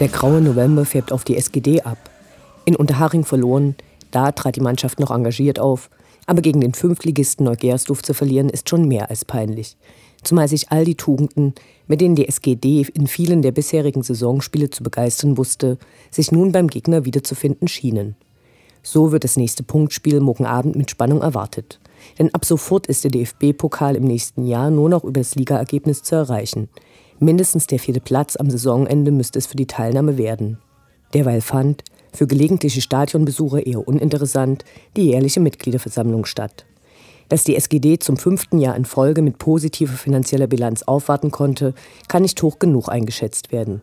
Der graue November färbt auf die SGD ab. In Unterhaching verloren, da trat die Mannschaft noch engagiert auf. Aber gegen den Fünftligisten Neugersdorf zu verlieren, ist schon mehr als peinlich. Zumal sich all die Tugenden, mit denen die SGD in vielen der bisherigen Saisonspiele zu begeistern wusste, sich nun beim Gegner wiederzufinden schienen. So wird das nächste Punktspiel morgen Abend mit Spannung erwartet. Denn ab sofort ist der DFB-Pokal im nächsten Jahr nur noch über das Ligaergebnis zu erreichen. Mindestens der vierte Platz am Saisonende müsste es für die Teilnahme werden. Derweil fand, für gelegentliche Stadionbesucher eher uninteressant, die jährliche Mitgliederversammlung statt. Dass die SGD zum fünften Jahr in Folge mit positiver finanzieller Bilanz aufwarten konnte, kann nicht hoch genug eingeschätzt werden.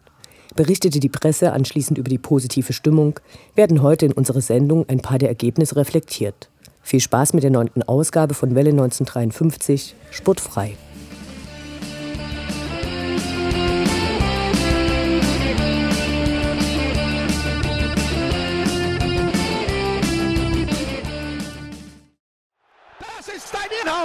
Berichtete die Presse anschließend über die positive Stimmung, werden heute in unserer Sendung ein paar der Ergebnisse reflektiert. Viel Spaß mit der neunten Ausgabe von Welle 1953, Sportfrei.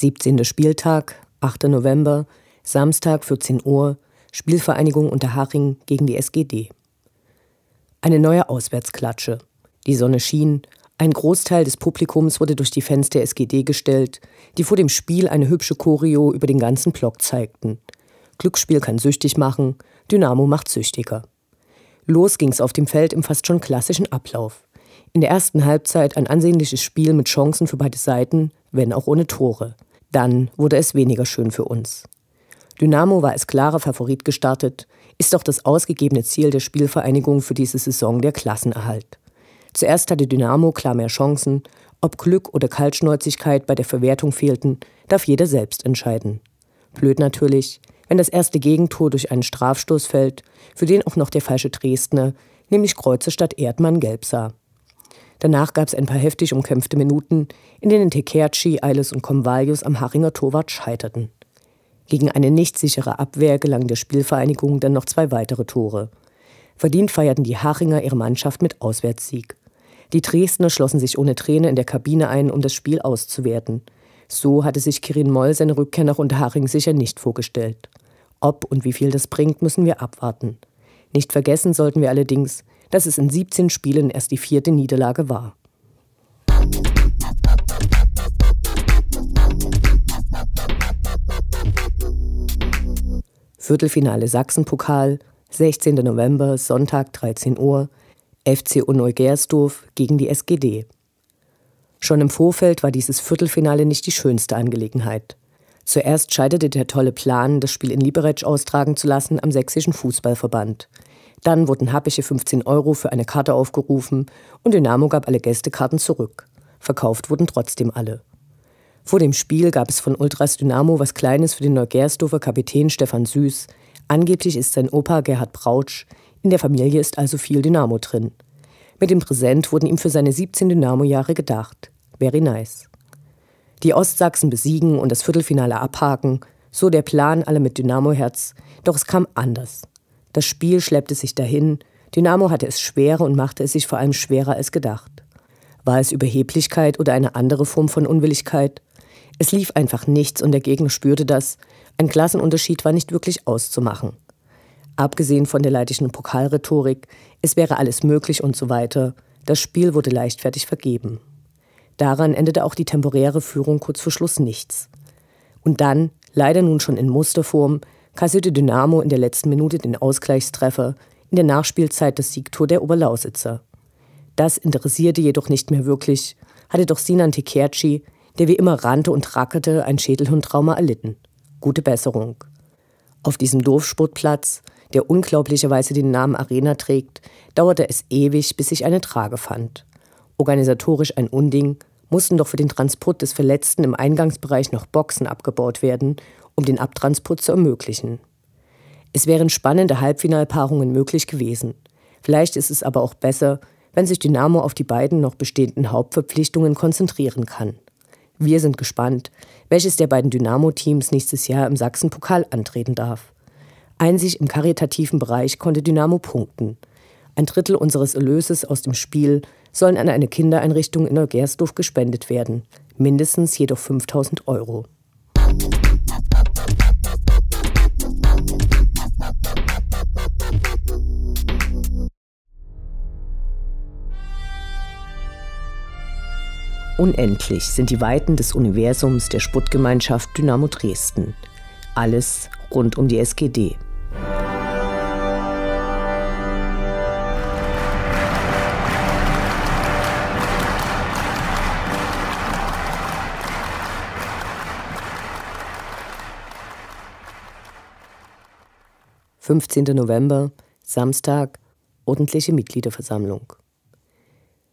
17. Spieltag, 8. November, Samstag 14 Uhr, Spielvereinigung Unterhaching gegen die SGD. Eine neue Auswärtsklatsche. Die Sonne schien, ein Großteil des Publikums wurde durch die Fans der SGD gestellt, die vor dem Spiel eine hübsche Choreo über den ganzen Block zeigten. Glücksspiel kann süchtig machen, Dynamo macht süchtiger. Los ging's auf dem Feld im fast schon klassischen Ablauf. In der ersten Halbzeit ein ansehnliches Spiel mit Chancen für beide Seiten, wenn auch ohne Tore. Dann wurde es weniger schön für uns. Dynamo war als klarer Favorit gestartet, ist doch das ausgegebene Ziel der Spielvereinigung für diese Saison der Klassenerhalt. Zuerst hatte Dynamo klar mehr Chancen, ob Glück oder Kaltschnäuzigkeit bei der Verwertung fehlten, darf jeder selbst entscheiden. Blöd natürlich, wenn das erste Gegentor durch einen Strafstoß fällt, für den auch noch der falsche Dresdner, nämlich Kreuze statt Erdmann gelb sah. Danach gab es ein paar heftig umkämpfte Minuten, in denen Tekerci, Eiles und Convalius am Haringer Torwart scheiterten. Gegen eine nicht sichere Abwehr gelang der Spielvereinigung dann noch zwei weitere Tore. Verdient feierten die Haringer ihre Mannschaft mit Auswärtssieg. Die Dresdner schlossen sich ohne Träne in der Kabine ein, um das Spiel auszuwerten. So hatte sich Kirin Moll seine Rückkehr nach Unterhaching sicher nicht vorgestellt. Ob und wie viel das bringt, müssen wir abwarten. Nicht vergessen sollten wir allerdings, dass es in 17 Spielen erst die vierte Niederlage war. Viertelfinale Sachsenpokal, 16. November, Sonntag 13 Uhr, FC Neugersdorf gegen die SGD. Schon im Vorfeld war dieses Viertelfinale nicht die schönste Angelegenheit. Zuerst scheiterte der tolle Plan, das Spiel in Liberec austragen zu lassen, am sächsischen Fußballverband. Dann wurden happische 15 Euro für eine Karte aufgerufen und Dynamo gab alle Gästekarten zurück. Verkauft wurden trotzdem alle. Vor dem Spiel gab es von Ultras Dynamo was Kleines für den Neugersdorfer Kapitän Stefan Süß. Angeblich ist sein Opa Gerhard Brautsch. In der Familie ist also viel Dynamo drin. Mit dem Präsent wurden ihm für seine 17 Dynamo-Jahre gedacht. Very nice. Die Ostsachsen besiegen und das Viertelfinale abhaken, so der Plan alle mit Dynamo-Herz. Doch es kam anders. Das Spiel schleppte sich dahin. Dynamo hatte es schwerer und machte es sich vor allem schwerer als gedacht. War es Überheblichkeit oder eine andere Form von Unwilligkeit? Es lief einfach nichts und der Gegner spürte das. Ein Klassenunterschied war nicht wirklich auszumachen. Abgesehen von der leidlichen Pokalrhetorik, es wäre alles möglich und so weiter, das Spiel wurde leichtfertig vergeben. Daran endete auch die temporäre Führung kurz vor Schluss nichts. Und dann, leider nun schon in Musterform, kassierte Dynamo in der letzten Minute den Ausgleichstreffer, in der Nachspielzeit das Siegtor der Oberlausitzer. Das interessierte jedoch nicht mehr wirklich, hatte doch Sinan Tekerci, der wie immer rannte und rackerte, ein Schädelhundtrauma erlitten. Gute Besserung. Auf diesem Dorfsportplatz, der unglaublicherweise den Namen Arena trägt, dauerte es ewig, bis sich eine Trage fand. Organisatorisch ein Unding, mussten doch für den Transport des Verletzten im Eingangsbereich noch Boxen abgebaut werden, um den Abtransport zu ermöglichen. Es wären spannende Halbfinalpaarungen möglich gewesen. Vielleicht ist es aber auch besser, wenn sich Dynamo auf die beiden noch bestehenden Hauptverpflichtungen konzentrieren kann. Wir sind gespannt, welches der beiden Dynamo-Teams nächstes Jahr im Sachsen-Pokal antreten darf. Einzig im karitativen Bereich konnte Dynamo punkten. Ein Drittel unseres Erlöses aus dem Spiel sollen an eine Kindereinrichtung in Neugersdorf gespendet werden. Mindestens jedoch 5000 Euro. Unendlich sind die Weiten des Universums der Sputtgemeinschaft Dynamo Dresden. Alles rund um die SGD. Fünfzehnter November, Samstag, ordentliche Mitgliederversammlung.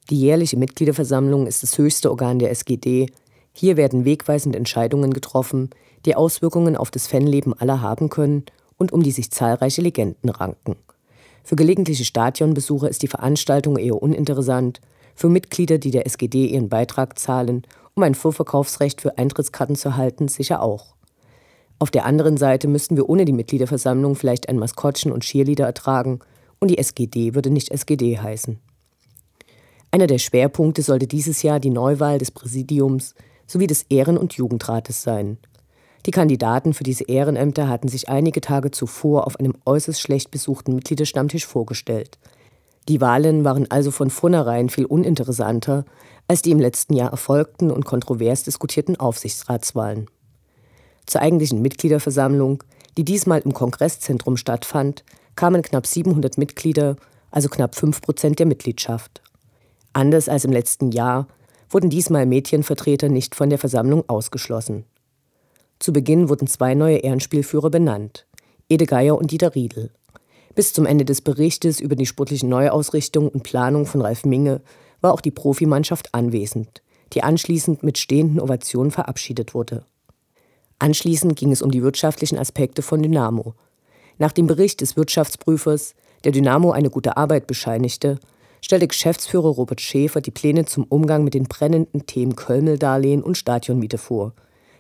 Die jährliche Mitgliederversammlung ist das höchste Organ der SGD. Hier werden wegweisende Entscheidungen getroffen, die Auswirkungen auf das Fanleben aller haben können und um die sich zahlreiche Legenden ranken. Für gelegentliche Stadionbesucher ist die Veranstaltung eher uninteressant, für Mitglieder, die der SGD ihren Beitrag zahlen, um ein Vorverkaufsrecht für Eintrittskarten zu erhalten, sicher auch. Auf der anderen Seite müssten wir ohne die Mitgliederversammlung vielleicht ein Maskottchen und Cheerleader ertragen und die SGD würde nicht SGD heißen. Einer der Schwerpunkte sollte dieses Jahr die Neuwahl des Präsidiums sowie des Ehren- und Jugendrates sein. Die Kandidaten für diese Ehrenämter hatten sich einige Tage zuvor auf einem äußerst schlecht besuchten Mitgliederstammtisch vorgestellt. Die Wahlen waren also von vornherein viel uninteressanter als die im letzten Jahr erfolgten und kontrovers diskutierten Aufsichtsratswahlen. Zur eigentlichen Mitgliederversammlung, die diesmal im Kongresszentrum stattfand, kamen knapp 700 Mitglieder, also knapp 5 Prozent der Mitgliedschaft. Anders als im letzten Jahr wurden diesmal Mädchenvertreter nicht von der Versammlung ausgeschlossen. Zu Beginn wurden zwei neue Ehrenspielführer benannt, Ede Geier und Dieter Riedel. Bis zum Ende des Berichtes über die sportliche Neuausrichtung und Planung von Ralf Minge war auch die Profimannschaft anwesend, die anschließend mit stehenden Ovationen verabschiedet wurde. Anschließend ging es um die wirtschaftlichen Aspekte von Dynamo. Nach dem Bericht des Wirtschaftsprüfers, der Dynamo eine gute Arbeit bescheinigte, stellte Geschäftsführer Robert Schäfer die Pläne zum Umgang mit den brennenden Themen Kölmeldarlehen und Stadionmiete vor.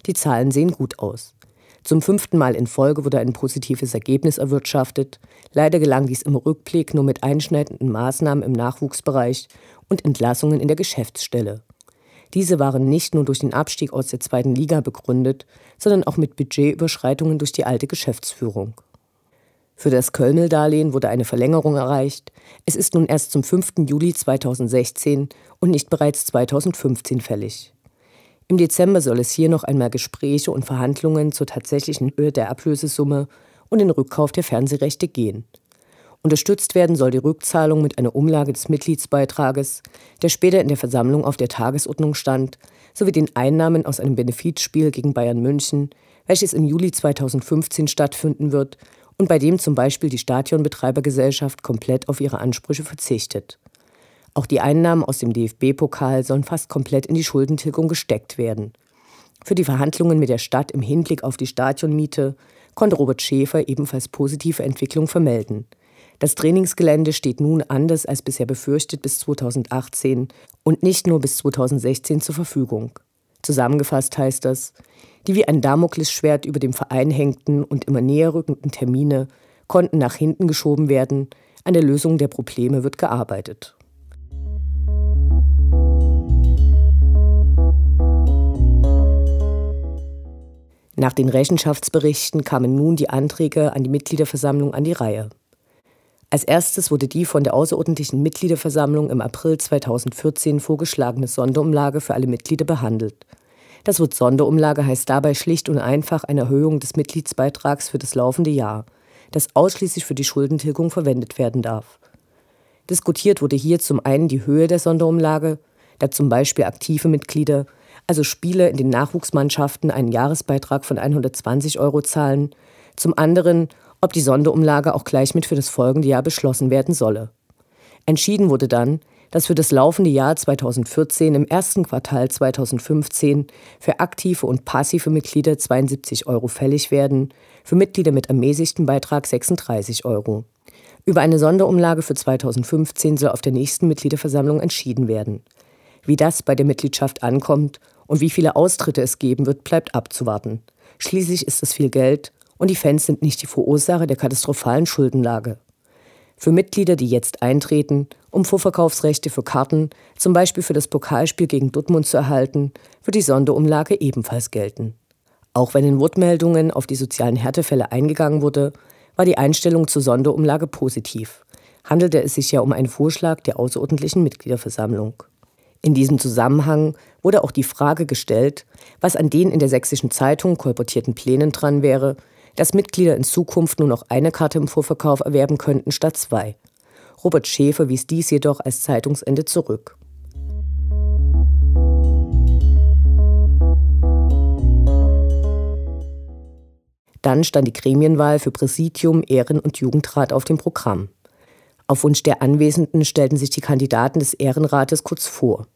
Die Zahlen sehen gut aus. Zum fünften Mal in Folge wurde ein positives Ergebnis erwirtschaftet. Leider gelang dies im Rückblick nur mit einschneidenden Maßnahmen im Nachwuchsbereich und Entlassungen in der Geschäftsstelle. Diese waren nicht nur durch den Abstieg aus der zweiten Liga begründet, sondern auch mit Budgetüberschreitungen durch die alte Geschäftsführung. Für das Kölmel-Darlehen wurde eine Verlängerung erreicht. Es ist nun erst zum 5. Juli 2016 und nicht bereits 2015 fällig. Im Dezember soll es hier noch einmal Gespräche und Verhandlungen zur tatsächlichen Höhe der Ablösesumme und den Rückkauf der Fernsehrechte gehen. Unterstützt werden soll die Rückzahlung mit einer Umlage des Mitgliedsbeitrages, der später in der Versammlung auf der Tagesordnung stand, sowie den Einnahmen aus einem Benefizspiel gegen Bayern München, welches im Juli 2015 stattfinden wird und bei dem zum Beispiel die Stadionbetreibergesellschaft komplett auf ihre Ansprüche verzichtet. Auch die Einnahmen aus dem DFB-Pokal sollen fast komplett in die Schuldentilgung gesteckt werden. Für die Verhandlungen mit der Stadt im Hinblick auf die Stadionmiete konnte Robert Schäfer ebenfalls positive Entwicklung vermelden. Das Trainingsgelände steht nun anders als bisher befürchtet bis 2018 und nicht nur bis 2016 zur Verfügung. Zusammengefasst heißt das, die wie ein Damoklesschwert über dem Verein hängten und immer näher rückenden Termine konnten nach hinten geschoben werden, an der Lösung der Probleme wird gearbeitet. Nach den Rechenschaftsberichten kamen nun die Anträge an die Mitgliederversammlung an die Reihe. Als erstes wurde die von der außerordentlichen Mitgliederversammlung im April 2014 vorgeschlagene Sonderumlage für alle Mitglieder behandelt. Das Wort Sonderumlage heißt dabei schlicht und einfach eine Erhöhung des Mitgliedsbeitrags für das laufende Jahr, das ausschließlich für die Schuldentilgung verwendet werden darf. Diskutiert wurde hier zum einen die Höhe der Sonderumlage, da zum Beispiel aktive Mitglieder also Spieler in den Nachwuchsmannschaften einen Jahresbeitrag von 120 Euro zahlen, zum anderen, ob die Sonderumlage auch gleich mit für das folgende Jahr beschlossen werden solle. Entschieden wurde dann, dass für das laufende Jahr 2014 im ersten Quartal 2015 für aktive und passive Mitglieder 72 Euro fällig werden, für Mitglieder mit ermäßigtem Beitrag 36 Euro. Über eine Sonderumlage für 2015 soll auf der nächsten Mitgliederversammlung entschieden werden. Wie das bei der Mitgliedschaft ankommt und wie viele Austritte es geben wird, bleibt abzuwarten. Schließlich ist es viel Geld und die Fans sind nicht die Verursacher der katastrophalen Schuldenlage. Für Mitglieder, die jetzt eintreten, um Vorverkaufsrechte für Karten, zum Beispiel für das Pokalspiel gegen Dortmund zu erhalten, wird die Sonderumlage ebenfalls gelten. Auch wenn in Wortmeldungen auf die sozialen Härtefälle eingegangen wurde, war die Einstellung zur Sonderumlage positiv. Handelte es sich ja um einen Vorschlag der außerordentlichen Mitgliederversammlung. In diesem Zusammenhang wurde auch die Frage gestellt, was an den in der sächsischen Zeitung kolportierten Plänen dran wäre, dass Mitglieder in Zukunft nur noch eine Karte im Vorverkauf erwerben könnten statt zwei. Robert Schäfer wies dies jedoch als Zeitungsende zurück. Dann stand die Gremienwahl für Präsidium, Ehren- und Jugendrat auf dem Programm. Auf Wunsch der Anwesenden stellten sich die Kandidaten des Ehrenrates kurz vor.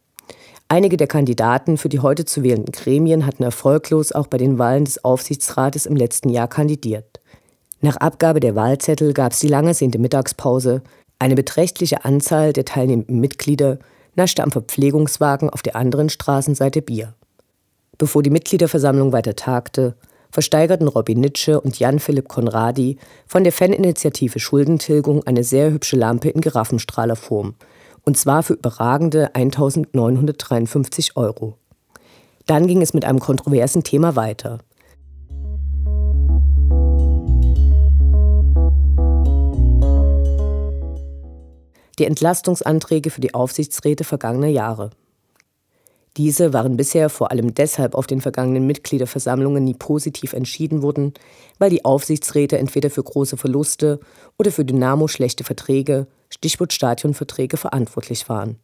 Einige der Kandidaten für die heute zu wählenden Gremien hatten erfolglos auch bei den Wahlen des Aufsichtsrates im letzten Jahr kandidiert. Nach Abgabe der Wahlzettel gab es die lange sehnte Mittagspause. Eine beträchtliche Anzahl der teilnehmenden Mitglieder naschte am Verpflegungswagen auf der anderen Straßenseite Bier. Bevor die Mitgliederversammlung weiter tagte, versteigerten Robin Nitsche und Jan-Philipp Konradi von der Faninitiative Schuldentilgung eine sehr hübsche Lampe in Giraffenstrahlerform. Und zwar für überragende 1953 Euro. Dann ging es mit einem kontroversen Thema weiter. Die Entlastungsanträge für die Aufsichtsräte vergangener Jahre. Diese waren bisher vor allem deshalb auf den vergangenen Mitgliederversammlungen nie positiv entschieden worden, weil die Aufsichtsräte entweder für große Verluste oder für Dynamo schlechte Verträge, Stichwort Stadionverträge, verantwortlich waren.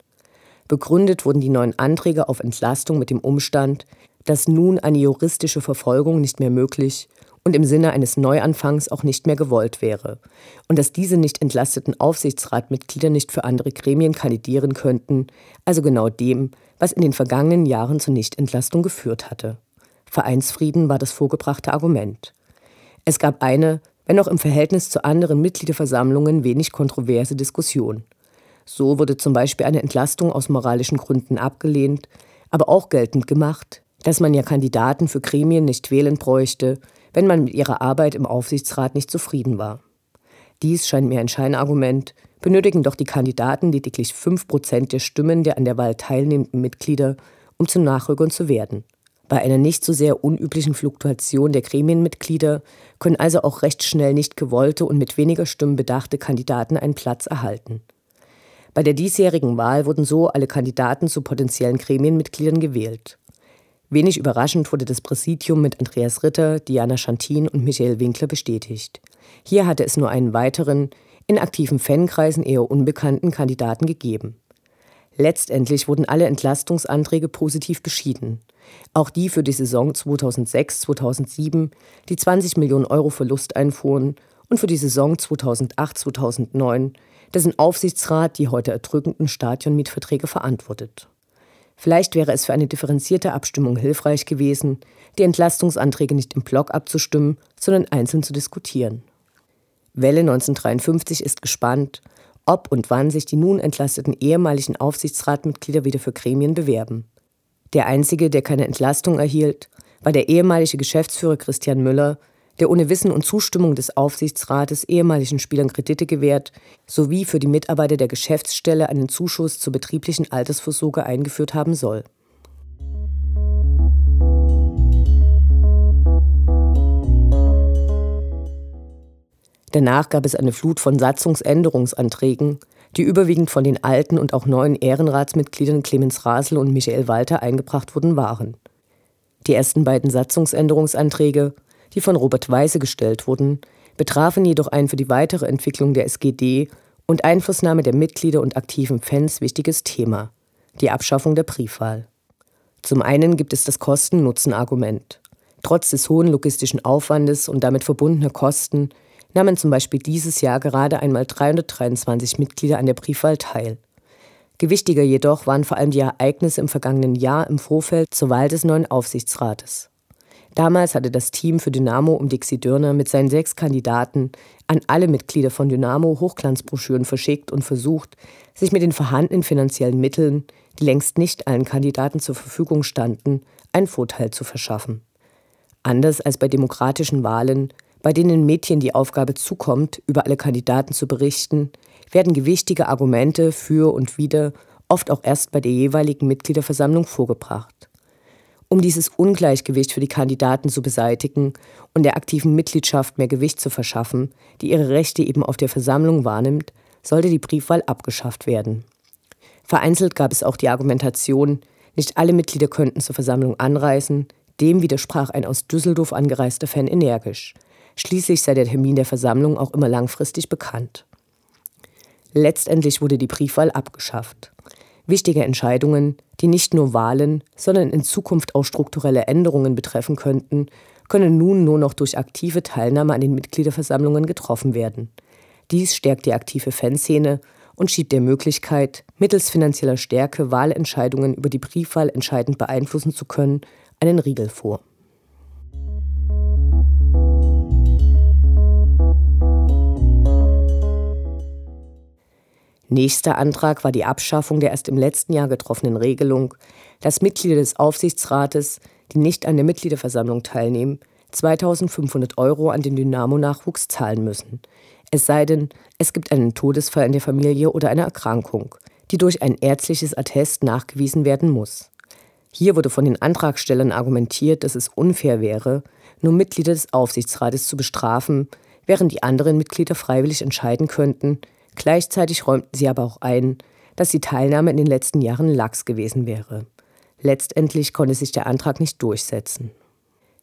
Begründet wurden die neuen Anträge auf Entlastung mit dem Umstand, dass nun eine juristische Verfolgung nicht mehr möglich und im Sinne eines Neuanfangs auch nicht mehr gewollt wäre und dass diese nicht entlasteten Aufsichtsratmitglieder nicht für andere Gremien kandidieren könnten, also genau dem, was in den vergangenen Jahren zur Nichtentlastung geführt hatte. Vereinsfrieden war das vorgebrachte Argument. Es gab eine, wenn auch im Verhältnis zu anderen Mitgliederversammlungen wenig kontroverse Diskussion. So wurde zum Beispiel eine Entlastung aus moralischen Gründen abgelehnt, aber auch geltend gemacht, dass man ja Kandidaten für Gremien nicht wählen bräuchte, wenn man mit ihrer Arbeit im Aufsichtsrat nicht zufrieden war. Dies scheint mir ein Scheinargument, benötigen doch die Kandidaten lediglich 5% der Stimmen der an der Wahl teilnehmenden Mitglieder, um zu Nachrückern zu werden. Bei einer nicht so sehr unüblichen Fluktuation der Gremienmitglieder können also auch recht schnell nicht gewollte und mit weniger Stimmen bedachte Kandidaten einen Platz erhalten. Bei der diesjährigen Wahl wurden so alle Kandidaten zu potenziellen Gremienmitgliedern gewählt. Wenig überraschend wurde das Präsidium mit Andreas Ritter, Diana Schantin und Michael Winkler bestätigt. Hier hatte es nur einen weiteren, in aktiven Fankreisen eher unbekannten Kandidaten gegeben. Letztendlich wurden alle Entlastungsanträge positiv beschieden. Auch die für die Saison 2006-2007, die 20 Millionen Euro Verlust einfuhren, und für die Saison 2008-2009, dessen Aufsichtsrat die heute erdrückenden Stadionmietverträge verantwortet. Vielleicht wäre es für eine differenzierte Abstimmung hilfreich gewesen, die Entlastungsanträge nicht im Block abzustimmen, sondern einzeln zu diskutieren. Welle 1953 ist gespannt, ob und wann sich die nun entlasteten ehemaligen Aufsichtsratmitglieder wieder für Gremien bewerben. Der einzige, der keine Entlastung erhielt, war der ehemalige Geschäftsführer Christian Müller, der ohne Wissen und Zustimmung des Aufsichtsrates ehemaligen Spielern Kredite gewährt sowie für die Mitarbeiter der Geschäftsstelle einen Zuschuss zur betrieblichen Altersvorsorge eingeführt haben soll. Danach gab es eine Flut von Satzungsänderungsanträgen, die überwiegend von den alten und auch neuen Ehrenratsmitgliedern Clemens Rasel und Michael Walter eingebracht worden waren. Die ersten beiden Satzungsänderungsanträge die von Robert Weise gestellt wurden, betrafen jedoch ein für die weitere Entwicklung der SGD und Einflussnahme der Mitglieder und aktiven Fans wichtiges Thema, die Abschaffung der Briefwahl. Zum einen gibt es das Kosten-Nutzen-Argument. Trotz des hohen logistischen Aufwandes und damit verbundener Kosten nahmen zum Beispiel dieses Jahr gerade einmal 323 Mitglieder an der Briefwahl teil. Gewichtiger jedoch waren vor allem die Ereignisse im vergangenen Jahr im Vorfeld zur Wahl des neuen Aufsichtsrates. Damals hatte das Team für Dynamo um Dixie Dürner mit seinen sechs Kandidaten an alle Mitglieder von Dynamo Hochglanzbroschüren verschickt und versucht, sich mit den vorhandenen finanziellen Mitteln, die längst nicht allen Kandidaten zur Verfügung standen, einen Vorteil zu verschaffen. Anders als bei demokratischen Wahlen, bei denen Mädchen die Aufgabe zukommt, über alle Kandidaten zu berichten, werden gewichtige Argumente für und wider oft auch erst bei der jeweiligen Mitgliederversammlung vorgebracht. Um dieses Ungleichgewicht für die Kandidaten zu beseitigen und der aktiven Mitgliedschaft mehr Gewicht zu verschaffen, die ihre Rechte eben auf der Versammlung wahrnimmt, sollte die Briefwahl abgeschafft werden. Vereinzelt gab es auch die Argumentation, nicht alle Mitglieder könnten zur Versammlung anreisen, dem widersprach ein aus Düsseldorf angereister Fan energisch. Schließlich sei der Termin der Versammlung auch immer langfristig bekannt. Letztendlich wurde die Briefwahl abgeschafft. Wichtige Entscheidungen, die nicht nur Wahlen, sondern in Zukunft auch strukturelle Änderungen betreffen könnten, können nun nur noch durch aktive Teilnahme an den Mitgliederversammlungen getroffen werden. Dies stärkt die aktive Fanszene und schiebt der Möglichkeit, mittels finanzieller Stärke Wahlentscheidungen über die Briefwahl entscheidend beeinflussen zu können, einen Riegel vor. Nächster Antrag war die Abschaffung der erst im letzten Jahr getroffenen Regelung, dass Mitglieder des Aufsichtsrates, die nicht an der Mitgliederversammlung teilnehmen, 2500 Euro an den Dynamo-Nachwuchs zahlen müssen. Es sei denn, es gibt einen Todesfall in der Familie oder eine Erkrankung, die durch ein ärztliches Attest nachgewiesen werden muss. Hier wurde von den Antragstellern argumentiert, dass es unfair wäre, nur Mitglieder des Aufsichtsrates zu bestrafen, während die anderen Mitglieder freiwillig entscheiden könnten, Gleichzeitig räumten sie aber auch ein, dass die Teilnahme in den letzten Jahren lax gewesen wäre. Letztendlich konnte sich der Antrag nicht durchsetzen.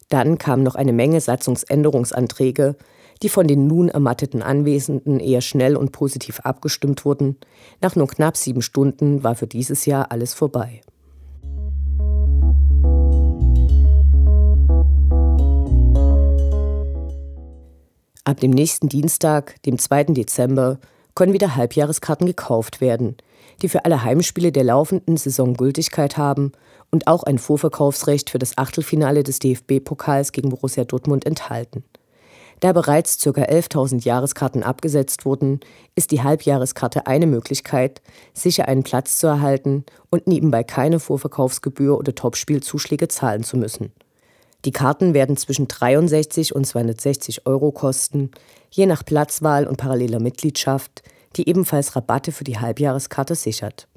Dann kamen noch eine Menge Satzungsänderungsanträge, die von den nun ermatteten Anwesenden eher schnell und positiv abgestimmt wurden. Nach nur knapp sieben Stunden war für dieses Jahr alles vorbei. Ab dem nächsten Dienstag, dem 2. Dezember, können wieder Halbjahreskarten gekauft werden, die für alle Heimspiele der laufenden Saison Gültigkeit haben und auch ein Vorverkaufsrecht für das Achtelfinale des DFB-Pokals gegen Borussia Dortmund enthalten. Da bereits ca. 11.000 Jahreskarten abgesetzt wurden, ist die Halbjahreskarte eine Möglichkeit, sicher einen Platz zu erhalten und nebenbei keine Vorverkaufsgebühr oder Topspielzuschläge zahlen zu müssen. Die Karten werden zwischen 63 und 260 Euro kosten, je nach Platzwahl und paralleler Mitgliedschaft, die ebenfalls Rabatte für die Halbjahreskarte sichert.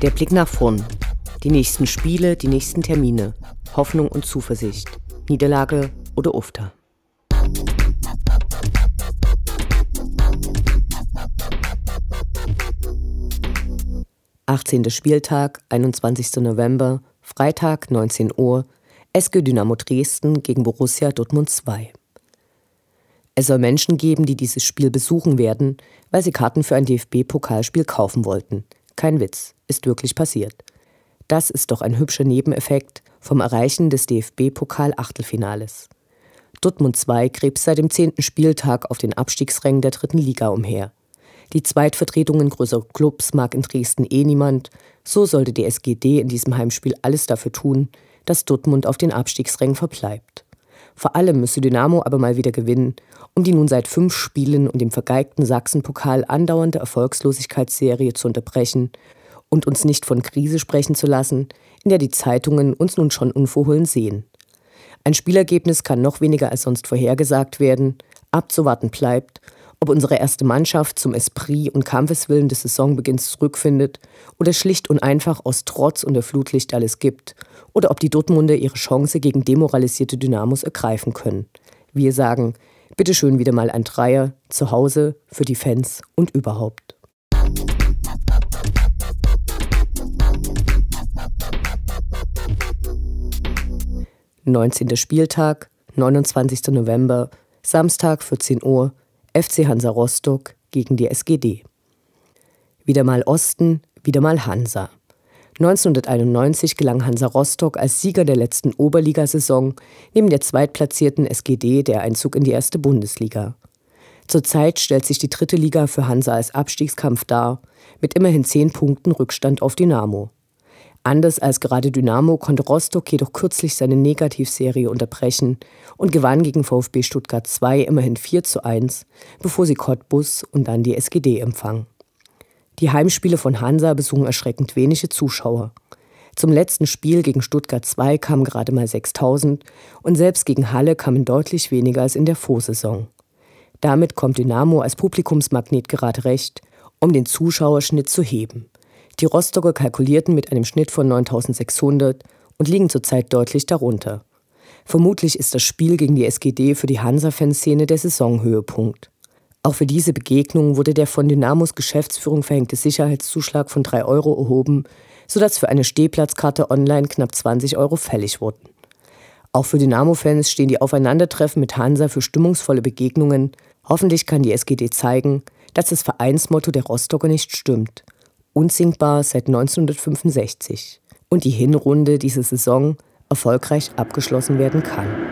Der Blick nach vorn. Die nächsten Spiele, die nächsten Termine. Hoffnung und Zuversicht. Niederlage oder Ufter. Achtzehnter Spieltag, 21. November, Freitag, 19 Uhr, SG Dynamo Dresden gegen Borussia Dortmund 2. Es soll Menschen geben, die dieses Spiel besuchen werden, weil sie Karten für ein DFB-Pokalspiel kaufen wollten. Kein Witz, ist wirklich passiert. Das ist doch ein hübscher Nebeneffekt vom Erreichen des DFB-Pokal-Achtelfinales. Dortmund 2 krebst seit dem zehnten Spieltag auf den Abstiegsrängen der dritten Liga umher. Die Zweitvertretungen größerer Clubs mag in Dresden eh niemand, so sollte die SGD in diesem Heimspiel alles dafür tun, dass Dortmund auf den Abstiegsrängen verbleibt. Vor allem müsse Dynamo aber mal wieder gewinnen, um die nun seit fünf Spielen und dem vergeigten Sachsenpokal andauernde Erfolgslosigkeitsserie zu unterbrechen und uns nicht von Krise sprechen zu lassen, in der die Zeitungen uns nun schon unverhohlen sehen. Ein Spielergebnis kann noch weniger als sonst vorhergesagt werden. Abzuwarten bleibt, ob unsere erste Mannschaft zum Esprit und Kampfeswillen des Saisonbeginns zurückfindet oder schlicht und einfach aus Trotz und der Flutlicht alles gibt oder ob die Dortmunder ihre Chance gegen demoralisierte Dynamos ergreifen können. Wir sagen, bitteschön wieder mal ein Dreier, zu Hause, für die Fans und überhaupt. 19. Spieltag, 29. November, Samstag 14 Uhr, FC Hansa Rostock gegen die SGD. Wieder mal Osten, wieder mal Hansa. 1991 gelang Hansa Rostock als Sieger der letzten Oberligasaison neben der zweitplatzierten SGD der Einzug in die erste Bundesliga. Zurzeit stellt sich die dritte Liga für Hansa als Abstiegskampf dar, mit immerhin zehn Punkten Rückstand auf Dynamo. Anders als gerade Dynamo konnte Rostock jedoch kürzlich seine Negativserie unterbrechen und gewann gegen VfB Stuttgart 2 immerhin 4 zu 1, bevor sie Cottbus und dann die SGD empfangen. Die Heimspiele von Hansa besuchen erschreckend wenige Zuschauer. Zum letzten Spiel gegen Stuttgart 2 kamen gerade mal 6000 und selbst gegen Halle kamen deutlich weniger als in der Vorsaison. Damit kommt Dynamo als Publikumsmagnet gerade recht, um den Zuschauerschnitt zu heben. Die Rostocker kalkulierten mit einem Schnitt von 9600 und liegen zurzeit deutlich darunter. Vermutlich ist das Spiel gegen die SGD für die Hansa-Fanszene der Saisonhöhepunkt. Auch für diese Begegnung wurde der von Dynamos Geschäftsführung verhängte Sicherheitszuschlag von 3 Euro erhoben, sodass für eine Stehplatzkarte online knapp 20 Euro fällig wurden. Auch für Dynamo-Fans stehen die Aufeinandertreffen mit Hansa für stimmungsvolle Begegnungen. Hoffentlich kann die SGD zeigen, dass das Vereinsmotto der Rostocker nicht stimmt unsinkbar seit 1965 und die Hinrunde dieser Saison erfolgreich abgeschlossen werden kann.